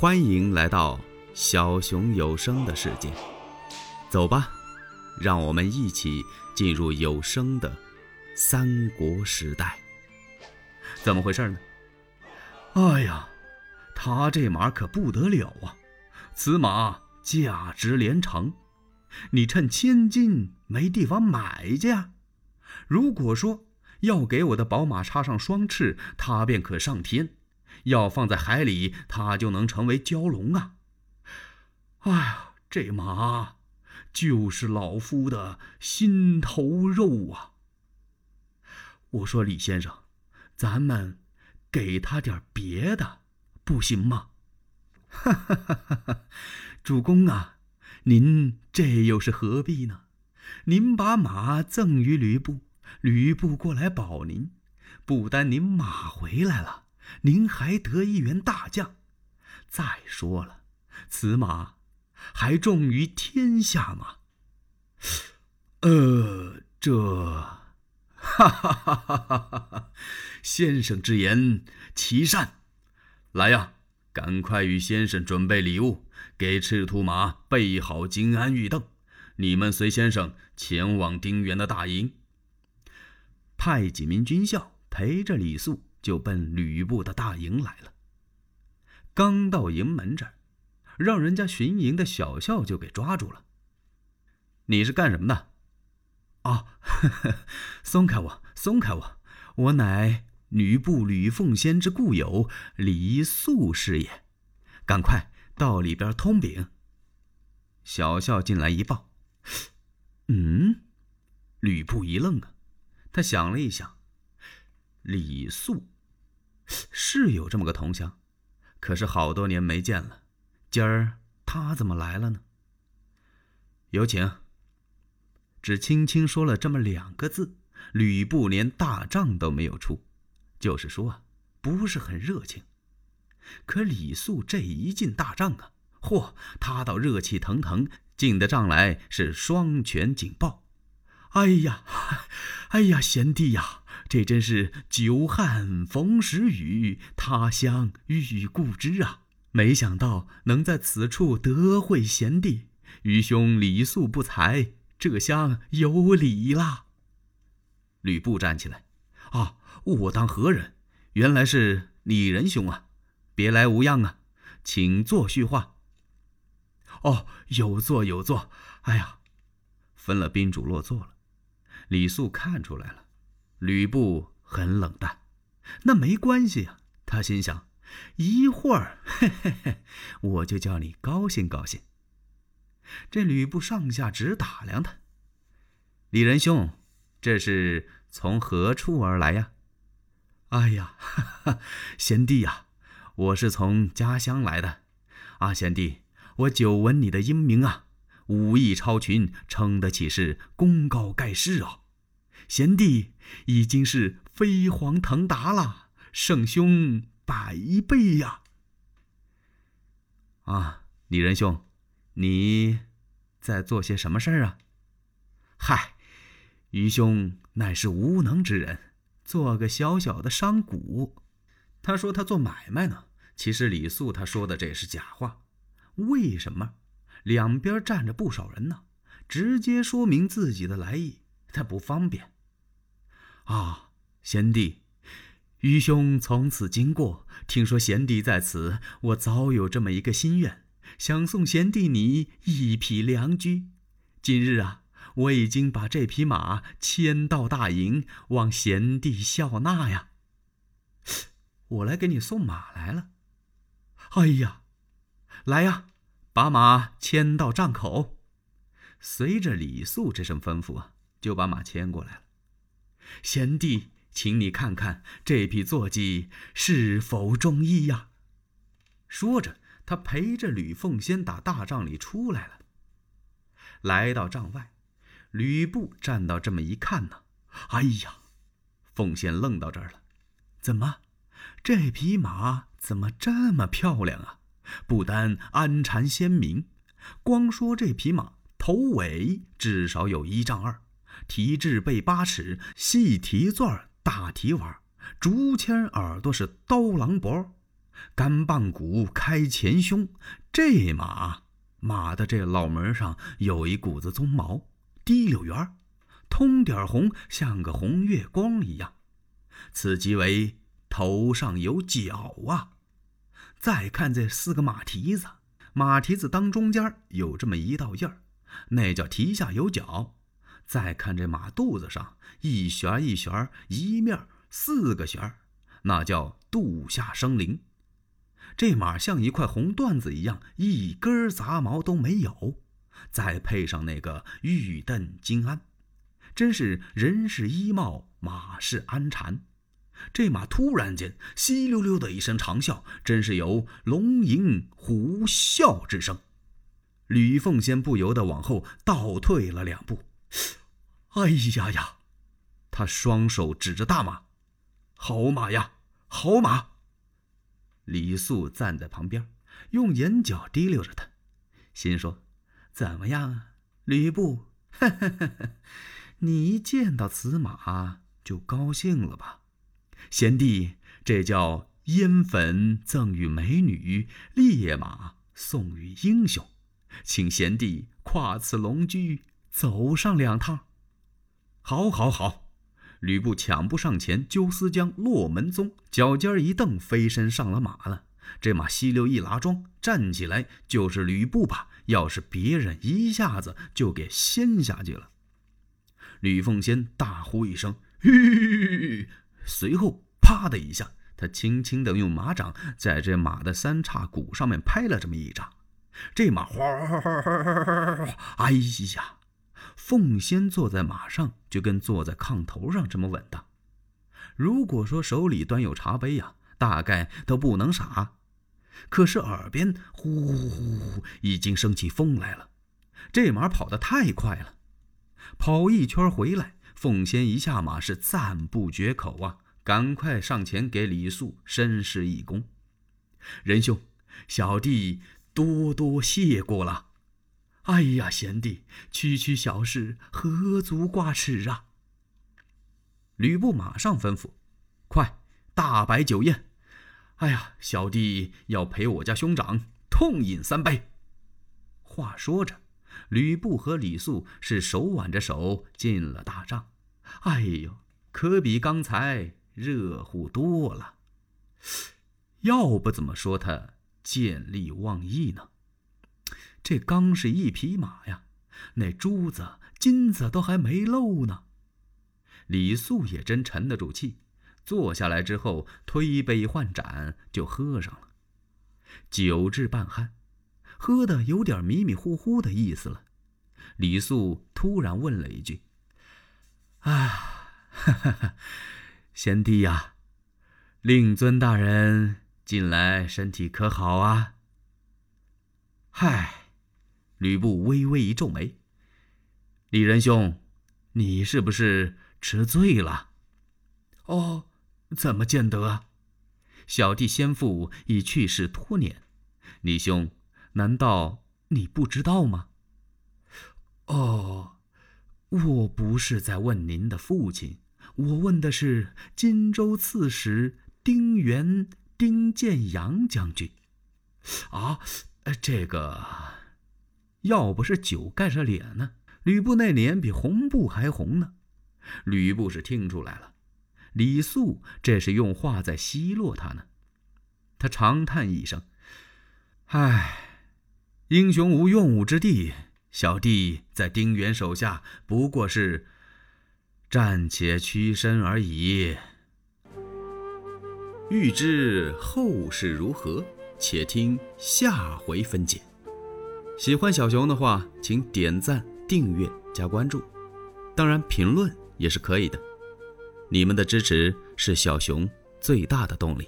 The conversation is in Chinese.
欢迎来到小熊有声的世界，走吧，让我们一起进入有声的三国时代。怎么回事呢？哎呀，他这马可不得了啊！此马价值连城，你趁千金没地方买去啊。如果说要给我的宝马插上双翅，它便可上天。要放在海里，它就能成为蛟龙啊！哎呀，这马就是老夫的心头肉啊！我说李先生，咱们给他点别的，不行吗？哈哈哈哈哈！主公啊，您这又是何必呢？您把马赠与吕布，吕布过来保您，不单您马回来了。您还得一员大将，再说了，此马还重于天下吗？呃，这，哈哈哈哈哈哈！先生之言其善，来呀，赶快与先生准备礼物，给赤兔马备好金鞍玉镫。你们随先生前往丁原的大营，派几名军校陪着李肃。就奔吕布的大营来了。刚到营门这儿，让人家巡营的小校就给抓住了。你是干什么的？啊，松开我，松开我！我乃吕布吕奉先之故友李肃是也。赶快到里边通禀。小校进来一报，嗯，吕布一愣啊，他想了一想。李肃是有这么个同乡，可是好多年没见了，今儿他怎么来了呢？有请。只轻轻说了这么两个字，吕布连大帐都没有出，就是说啊，不是很热情。可李肃这一进大帐啊，嚯，他倒热气腾腾，进的帐来是双拳紧抱。哎呀，哎呀，贤弟呀！这真是久旱逢时雨，他乡遇故知啊！没想到能在此处得会贤弟，愚兄礼素不才，这厢有礼啦。吕布站起来，啊，我当何人？原来是李仁兄啊！别来无恙啊，请坐叙话。哦，有座有座。哎呀，分了宾主落座了。李肃看出来了。吕布很冷淡，那没关系呀。他心想，一会儿，嘿嘿嘿，我就叫你高兴高兴。这吕布上下直打量他。李仁兄，这是从何处而来呀？哎呀，哈哈，贤弟呀，我是从家乡来的。啊，贤弟，我久闻你的英名啊，武艺超群，称得起是功高盖世啊。贤弟已经是飞黄腾达了，圣兄百倍呀！啊，李仁兄，你在做些什么事儿啊？嗨，愚兄乃是无能之人，做个小小的商贾。他说他做买卖呢，其实李素他说的这也是假话。为什么？两边站着不少人呢，直接说明自己的来意，他不方便。啊，贤弟，愚兄从此经过，听说贤弟在此，我早有这么一个心愿，想送贤弟你一匹良驹。今日啊，我已经把这匹马牵到大营，望贤弟笑纳呀。我来给你送马来了。哎呀，来呀，把马牵到帐口。随着李肃这声吩咐啊，就把马牵过来了。贤弟，请你看看这匹坐骑是否中意呀？说着，他陪着吕奉先打大帐里出来了。来到帐外，吕布站到这么一看呢，哎呀，奉先愣到这儿了。怎么，这匹马怎么这么漂亮啊？不单鞍缠鲜明，光说这匹马头尾至少有一丈二。蹄至背八尺，细蹄钻大蹄腕，竹签耳朵是刀郎脖，干棒骨开前胸。这马马的这脑门上有一股子鬃毛，滴溜圆儿通点红，像个红月光一样。此即为头上有角啊！再看这四个马蹄子，马蹄子当中间有这么一道印儿，那叫蹄下有角。再看这马肚子上一旋一旋，一面四个旋，那叫肚下生灵。这马像一块红缎子一样，一根杂毛都没有。再配上那个玉镫金鞍，真是人是衣帽，马是鞍缠。这马突然间稀溜溜的一声长啸，真是有龙吟虎啸之声。吕凤仙不由得往后倒退了两步。哎呀呀！他双手指着大马：“好马呀，好马！”李素站在旁边，用眼角滴溜着他，心说：“怎么样啊，吕布？你一见到此马就高兴了吧？”贤弟，这叫烟粉赠与美女，烈马送与英雄，请贤弟跨此龙驹，走上两趟。好，好，好！吕布抢步上前，揪丝将落门宗，脚尖一蹬，飞身上了马了。这马稀溜一拉桩，站起来就是吕布吧？要是别人，一下子就给掀下去了。吕奉先大呼一声：“吁！”随后，啪的一下，他轻轻的用马掌在这马的三叉骨上面拍了这么一掌，这马哗，哎呀！凤仙坐在马上，就跟坐在炕头上这么稳当。如果说手里端有茶杯呀，大概都不能傻。可是耳边呼呼呼，已经升起风来了。这马跑得太快了，跑一圈回来。凤仙一下马是赞不绝口啊！赶快上前给李素深施一躬：“仁兄，小弟多多谢过了。”“哎呀，贤弟，区区小事，何足挂齿啊！”吕布马上吩咐：“快，大摆酒宴！哎呀，小弟要陪我家兄长痛饮三杯。”话说着。吕布和李肃是手挽着手进了大帐，哎呦，可比刚才热乎多了。要不怎么说他见利忘义呢？这刚是一匹马呀，那珠子金子都还没漏呢。李素也真沉得住气，坐下来之后推杯换盏就喝上了，酒至半酣。喝的有点迷迷糊糊的意思了，李素突然问了一句：“啊，哈哈哈贤弟呀，令尊大人近来身体可好啊？”嗨，吕布微微一皱眉：“李仁兄，你是不是吃醉了？”“哦，怎么见得？小弟先父已去世多年，李兄。”难道你不知道吗？哦，我不是在问您的父亲，我问的是荆州刺史丁原丁建阳将军。啊，呃这个要不是酒盖着脸呢，吕布那脸比红布还红呢。吕布是听出来了，李肃这是用话在奚落他呢。他长叹一声：“唉。”英雄无用武之地，小弟在丁原手下不过是暂且屈身而已。欲知后事如何，且听下回分解。喜欢小熊的话，请点赞、订阅、加关注，当然评论也是可以的。你们的支持是小熊最大的动力。